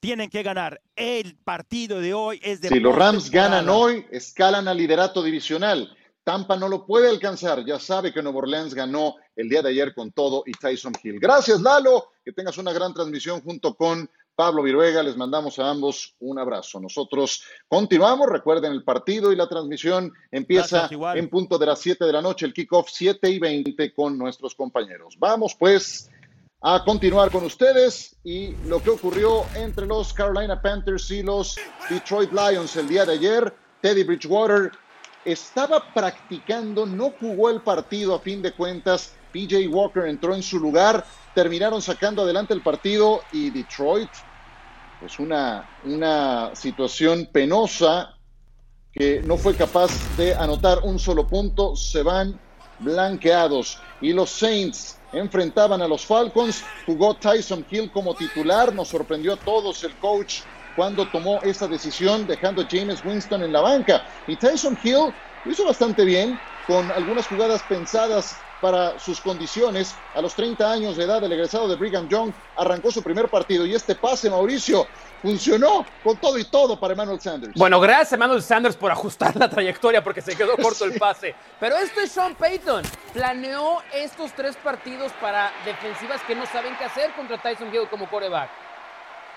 Tienen que ganar. El partido de hoy es de. Si los Rams ganan hoy, escalan al liderato divisional. Tampa no lo puede alcanzar. Ya sabe que Nueva Orleans ganó el día de ayer con todo y Tyson Hill. Gracias, Lalo. Que tengas una gran transmisión junto con Pablo Viruega. Les mandamos a ambos un abrazo. Nosotros continuamos. Recuerden, el partido y la transmisión empieza en punto de las 7 de la noche, el kickoff 7 y 20 con nuestros compañeros. Vamos pues a continuar con ustedes y lo que ocurrió entre los Carolina Panthers y los Detroit Lions el día de ayer. Teddy Bridgewater estaba practicando, no jugó el partido a fin de cuentas. PJ Walker entró en su lugar, terminaron sacando adelante el partido y Detroit, pues una, una situación penosa que no fue capaz de anotar un solo punto, se van blanqueados. Y los Saints enfrentaban a los Falcons, jugó Tyson Hill como titular, nos sorprendió a todos el coach cuando tomó esa decisión dejando a James Winston en la banca. Y Tyson Hill lo hizo bastante bien, con algunas jugadas pensadas para sus condiciones. A los 30 años de edad, el egresado de Brigham Young arrancó su primer partido y este pase, Mauricio, funcionó con todo y todo para Emmanuel Sanders. Bueno, gracias Emmanuel Sanders por ajustar la trayectoria porque se quedó corto el pase. Pero esto es Sean Payton. Planeó estos tres partidos para defensivas que no saben qué hacer contra Tyson Hill como coreback.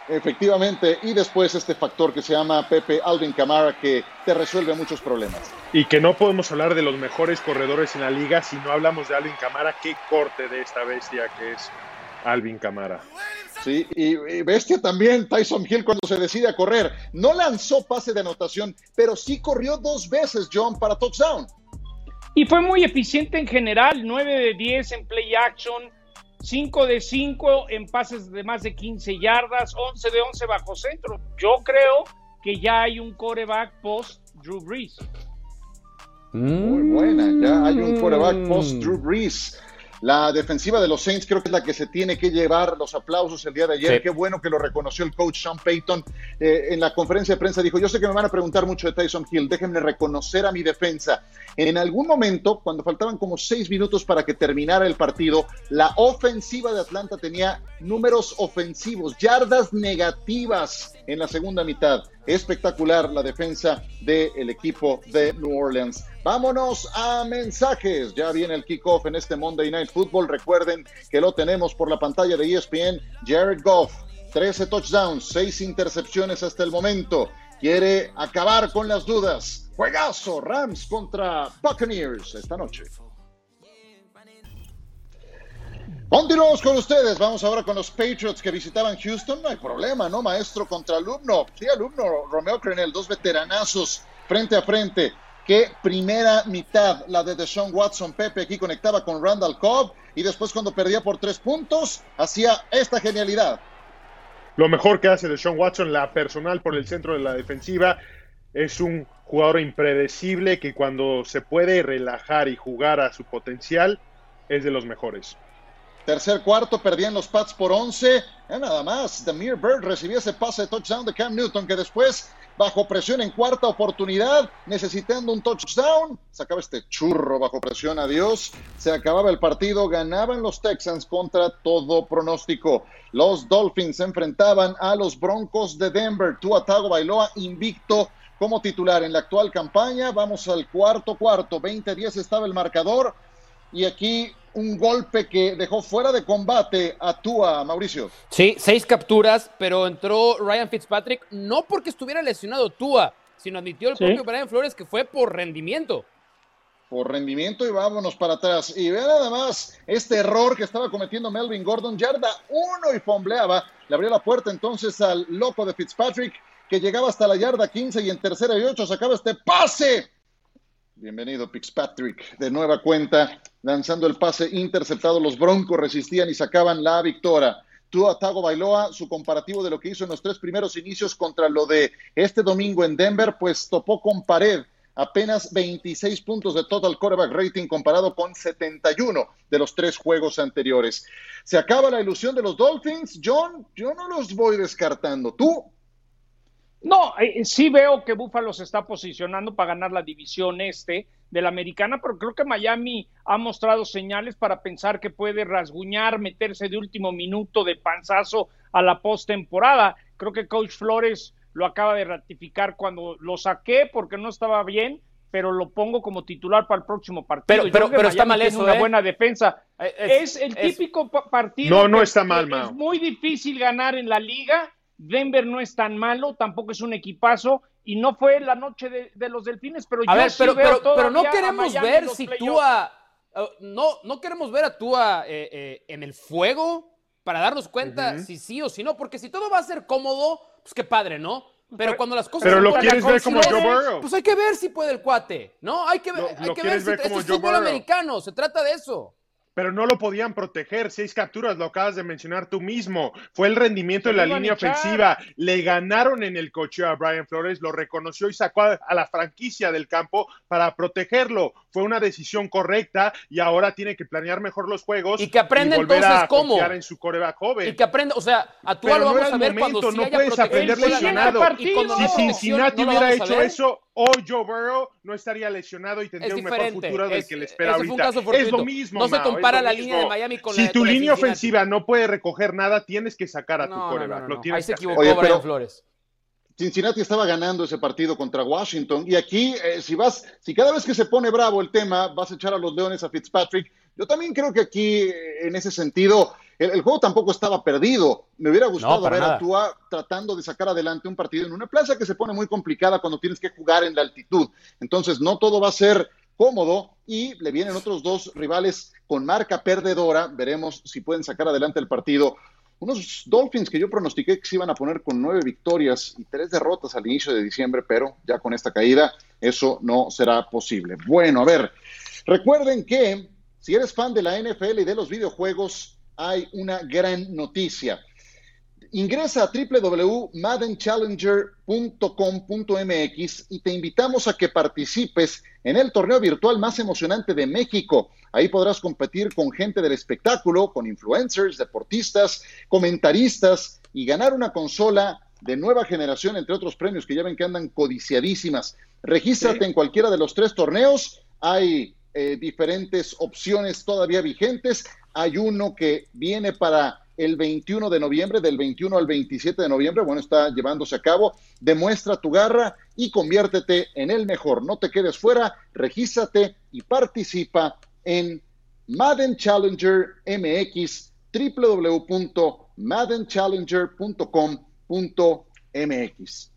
Efectivamente, y después este factor que se llama Pepe Alvin Camara que te resuelve muchos problemas. Y que no podemos hablar de los mejores corredores en la liga si no hablamos de Alvin Camara. Qué corte de esta bestia que es Alvin Camara. Sí, y, bestia también Tyson Hill cuando se decide a correr. No lanzó pase de anotación, pero sí corrió dos veces, John, para touchdown. Y fue muy eficiente en general, 9 de 10 en play action 5 de 5 en pases de más de 15 yardas, 11 de 11 bajo centro. Yo creo que ya hay un coreback post Drew Brees. Muy buena, ya hay un coreback post Drew Brees. La defensiva de los Saints creo que es la que se tiene que llevar los aplausos el día de ayer. Qué bueno que lo reconoció el coach Sean Payton. Eh, en la conferencia de prensa dijo, yo sé que me van a preguntar mucho de Tyson Hill, déjenme reconocer a mi defensa. En algún momento, cuando faltaban como seis minutos para que terminara el partido, la ofensiva de Atlanta tenía números ofensivos, yardas negativas en la segunda mitad. Espectacular la defensa del equipo de New Orleans. Vámonos a mensajes. Ya viene el kickoff en este Monday Night Football. Recuerden que lo tenemos por la pantalla de ESPN. Jared Goff, 13 touchdowns, 6 intercepciones hasta el momento. Quiere acabar con las dudas. Juegazo Rams contra Buccaneers esta noche. Continuamos con ustedes. Vamos ahora con los Patriots que visitaban Houston. No hay problema, ¿no, maestro? Contra alumno. Sí, alumno. Romeo Crenel, dos veteranazos frente a frente. Qué primera mitad, la de Deshaun Watson. Pepe aquí conectaba con Randall Cobb y después cuando perdía por tres puntos, hacía esta genialidad. Lo mejor que hace Deshaun Watson, la personal por el centro de la defensiva, es un jugador impredecible que cuando se puede relajar y jugar a su potencial, es de los mejores. Tercer cuarto, perdían los Pats por 11. nada más, Demir Bird recibía ese pase de touchdown de Cam Newton, que después, bajo presión en cuarta oportunidad, necesitando un touchdown, sacaba este churro bajo presión, adiós. Se acababa el partido, ganaban los Texans contra todo pronóstico. Los Dolphins se enfrentaban a los Broncos de Denver. Tua Bailoa invicto como titular en la actual campaña. Vamos al cuarto cuarto, 20-10 estaba el marcador. Y aquí un golpe que dejó fuera de combate a Tua, Mauricio. Sí, seis capturas, pero entró Ryan Fitzpatrick no porque estuviera lesionado Tua, sino admitió el propio Brian Flores que fue por rendimiento. Por rendimiento y vámonos para atrás. Y vea nada más este error que estaba cometiendo Melvin Gordon, yarda uno y fombleaba. Le abrió la puerta entonces al loco de Fitzpatrick que llegaba hasta la yarda 15 y en tercera y ocho sacaba este pase Bienvenido, Fitzpatrick. De nueva cuenta, lanzando el pase interceptado, los Broncos resistían y sacaban la victoria. Tua Tago Bailoa, su comparativo de lo que hizo en los tres primeros inicios contra lo de este domingo en Denver, pues topó con pared apenas 26 puntos de total quarterback rating comparado con 71 de los tres juegos anteriores. Se acaba la ilusión de los Dolphins. John, yo no los voy descartando. ¿Tú? No, eh, sí veo que Buffalo se está posicionando para ganar la división este de la americana, pero creo que Miami ha mostrado señales para pensar que puede rasguñar, meterse de último minuto de panzazo a la postemporada. Creo que Coach Flores lo acaba de ratificar cuando lo saqué porque no estaba bien, pero lo pongo como titular para el próximo partido. Pero, pero, está mal eso, una ¿eh? buena defensa. Es, el típico partido. No, no está mal, Es muy difícil ganar en la liga. Denver no es tan malo, tampoco es un equipazo y no fue la noche de, los delfines, pero a yo ver, sí pero, veo pero, pero no queremos ver si Tua, uh, no, no queremos ver a Tua eh, eh, en el fuego para darnos cuenta si sí o si no, porque si todo va a ser cómodo, pues qué padre, ¿no? Pero cuando las cosas. Pero lo quieres ver como Joe Burrow. Pues hay que ver si puede el cuate, ¿no? Hay que, ver, hay que ver si ver como es fútbol americano, se trata de eso pero no lo podían proteger. Seis capturas, lo acabas de mencionar tú mismo. Fue el rendimiento de la línea ofensiva. Le ganaron en el coche a Brian Flores, lo reconoció y sacó a la franquicia del campo para protegerlo. Fue una decisión correcta y ahora tiene que planear mejor los juegos. Y que aprende entonces a cómo. en su coreback joven. Y que aprenda, o sea, a tu lo vamos a ver cuando no puedes aprender lesionado. Si Cincinnati hubiera hecho eso, hoy Joe Burrow no estaría lesionado y tendría un mejor futuro del que le espera ahorita. Es lo mismo. No se compara la línea de Miami con si la Si tu línea ofensiva no puede recoger nada, tienes que sacar a tu coreback. lo tienes Ahí se equivocó Brian Flores. Cincinnati estaba ganando ese partido contra Washington y aquí eh, si vas, si cada vez que se pone bravo el tema vas a echar a los Leones a Fitzpatrick, yo también creo que aquí eh, en ese sentido el, juego tampoco estaba perdido. Me hubiera gustado ver a Tua tratando de sacar adelante un partido en una plaza que se pone muy complicada cuando tienes que jugar en la altitud. Entonces, no todo va a ser cómodo y le vienen otros dos rivales con marca perdedora. Veremos si pueden sacar adelante el partido. Unos Dolphins que yo pronostiqué que se iban a poner con nueve victorias y tres derrotas al inicio de diciembre, pero ya con esta caída eso no será posible. Bueno, a ver, recuerden que si eres fan de la NFL y de los videojuegos, hay una gran noticia. Ingresa a www.maddenchallenger.com.mx y te invitamos a que participes en el torneo virtual más emocionante de México. Ahí podrás competir con gente del espectáculo, con influencers, deportistas, comentaristas y ganar una consola de nueva generación, entre otros premios que ya ven que andan codiciadísimas. Regístrate en cualquiera de los tres torneos. Hay eh, diferentes opciones todavía vigentes. Hay uno que viene para el 21 de noviembre, del 21 al 27 de noviembre, bueno, está llevándose a cabo. Demuestra tu garra y conviértete en el mejor. No te quedes fuera, regístrate y participa en Madden Challenger MX, www.maddenchallenger.com.mx.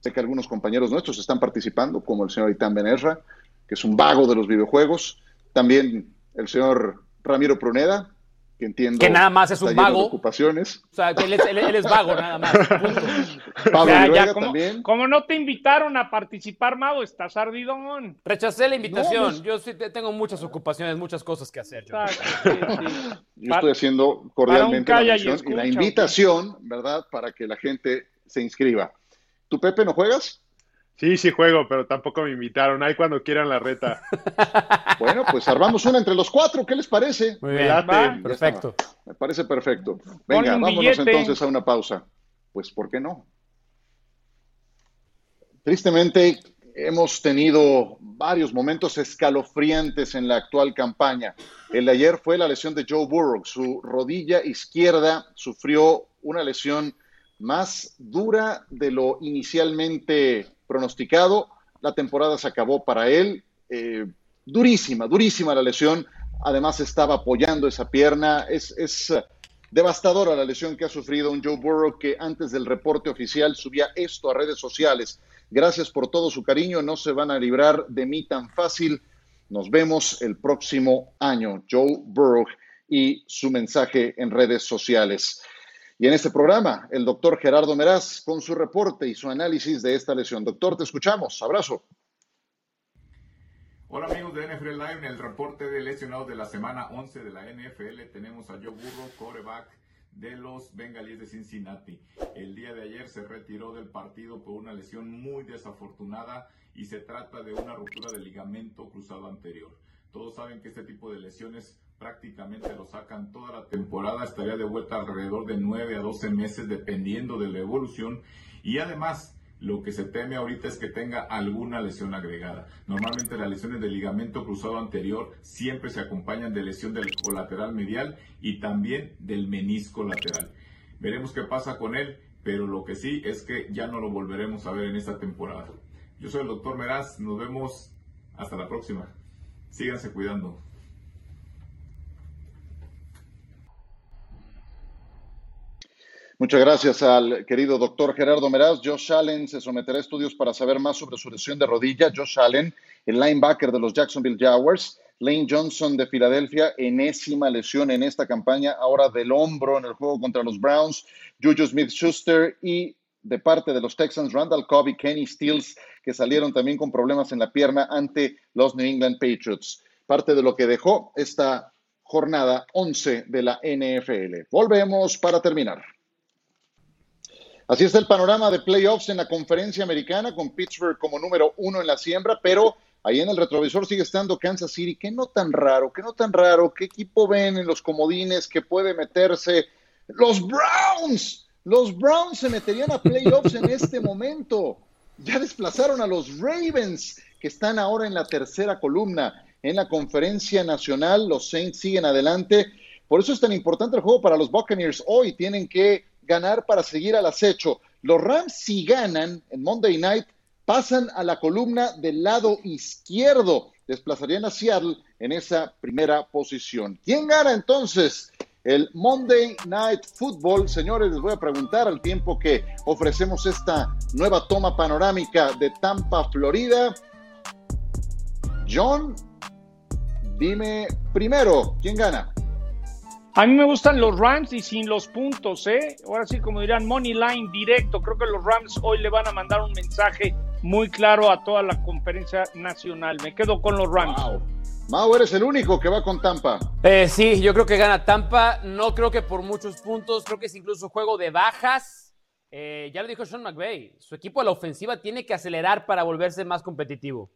Sé que algunos compañeros nuestros están participando, como el señor Itán Benerra, que es un vago de los videojuegos. También el señor Ramiro Pruneda, que entiendo. Que nada más es un vago. Ocupaciones. O sea, que él es, vago, nada más. Pablo ya, como, también. Como no te invitaron a participar, Mago, estás ardidón. Rechacé la invitación. Pues yo sí tengo muchas ocupaciones, muchas cosas que hacer. Yo, yo estoy haciendo cordialmente la, y, y, la invitación, ¿verdad? Para que la gente se inscriba. ¿Tú, Pepe, no juegas? Sí, sí juego, pero tampoco me invitaron. Ahí cuando quieran la reta. Bueno, pues armamos una entre los cuatro. ¿Qué les parece? Muy bien, perfecto. Me parece perfecto. Venga, vámonos entonces a una pausa. Pues, ¿por qué no? Tristemente, hemos tenido varios momentos escalofriantes en la actual campaña. El de ayer fue la lesión de Joe Burrow. Su rodilla izquierda sufrió una lesión más dura de lo inicialmente pronosticado. La temporada se acabó para él. Eh, durísima, durísima la lesión. Además estaba apoyando esa pierna. Es, es devastadora la lesión que ha sufrido un Joe Burrow que antes del reporte oficial subía esto a redes sociales. Gracias por todo su cariño. No se van a librar de mí tan fácil. Nos vemos el próximo año. Joe Burrow y su mensaje en redes sociales. Y en este programa, el doctor Gerardo Meraz con su reporte y su análisis de esta lesión. Doctor, te escuchamos. Abrazo. Hola amigos de NFL Live, en el reporte de lesionados de la semana 11 de la NFL tenemos a Joe Burrow, coreback de los Bengalíes de Cincinnati. El día de ayer se retiró del partido por una lesión muy desafortunada y se trata de una ruptura del ligamento cruzado anterior. Todos saben que este tipo de lesiones prácticamente lo sacan toda la temporada, estaría de vuelta alrededor de 9 a 12 meses dependiendo de la evolución y además lo que se teme ahorita es que tenga alguna lesión agregada. Normalmente las lesiones del ligamento cruzado anterior siempre se acompañan de lesión del colateral medial y también del menisco lateral. Veremos qué pasa con él, pero lo que sí es que ya no lo volveremos a ver en esta temporada. Yo soy el doctor Meraz, nos vemos hasta la próxima. Síganse cuidando. Muchas gracias al querido doctor Gerardo Meraz. Josh Allen se someterá a estudios para saber más sobre su lesión de rodilla. Josh Allen, el linebacker de los Jacksonville Jaguars. Lane Johnson de Filadelfia, enésima lesión en esta campaña, ahora del hombro en el juego contra los Browns. Juju Smith Schuster y de parte de los Texans, Randall Cobb y Kenny Stills, que salieron también con problemas en la pierna ante los New England Patriots. Parte de lo que dejó esta jornada 11 de la NFL. Volvemos para terminar. Así está el panorama de playoffs en la conferencia americana con Pittsburgh como número uno en la siembra, pero ahí en el retrovisor sigue estando Kansas City. ¿Qué no tan raro? ¿Qué no tan raro? ¿Qué equipo ven en los comodines que puede meterse? Los Browns. Los Browns se meterían a playoffs en este momento. Ya desplazaron a los Ravens, que están ahora en la tercera columna. En la conferencia nacional, los Saints siguen adelante. Por eso es tan importante el juego para los Buccaneers. Hoy tienen que ganar para seguir al acecho. Los Rams, si ganan en Monday Night, pasan a la columna del lado izquierdo. Desplazarían a Seattle en esa primera posición. ¿Quién gana entonces? El Monday Night Football, señores, les voy a preguntar al tiempo que ofrecemos esta nueva toma panorámica de Tampa, Florida. John, dime primero, ¿quién gana? A mí me gustan los Rams y sin los puntos, ¿eh? Ahora sí, como dirán, money line directo. Creo que los Rams hoy le van a mandar un mensaje muy claro a toda la conferencia nacional. Me quedo con los Rams. Wow. Mau, eres el único que va con Tampa. Eh, sí, yo creo que gana Tampa. No creo que por muchos puntos. Creo que es incluso juego de bajas. Eh, ya lo dijo Sean McVay. Su equipo a la ofensiva tiene que acelerar para volverse más competitivo.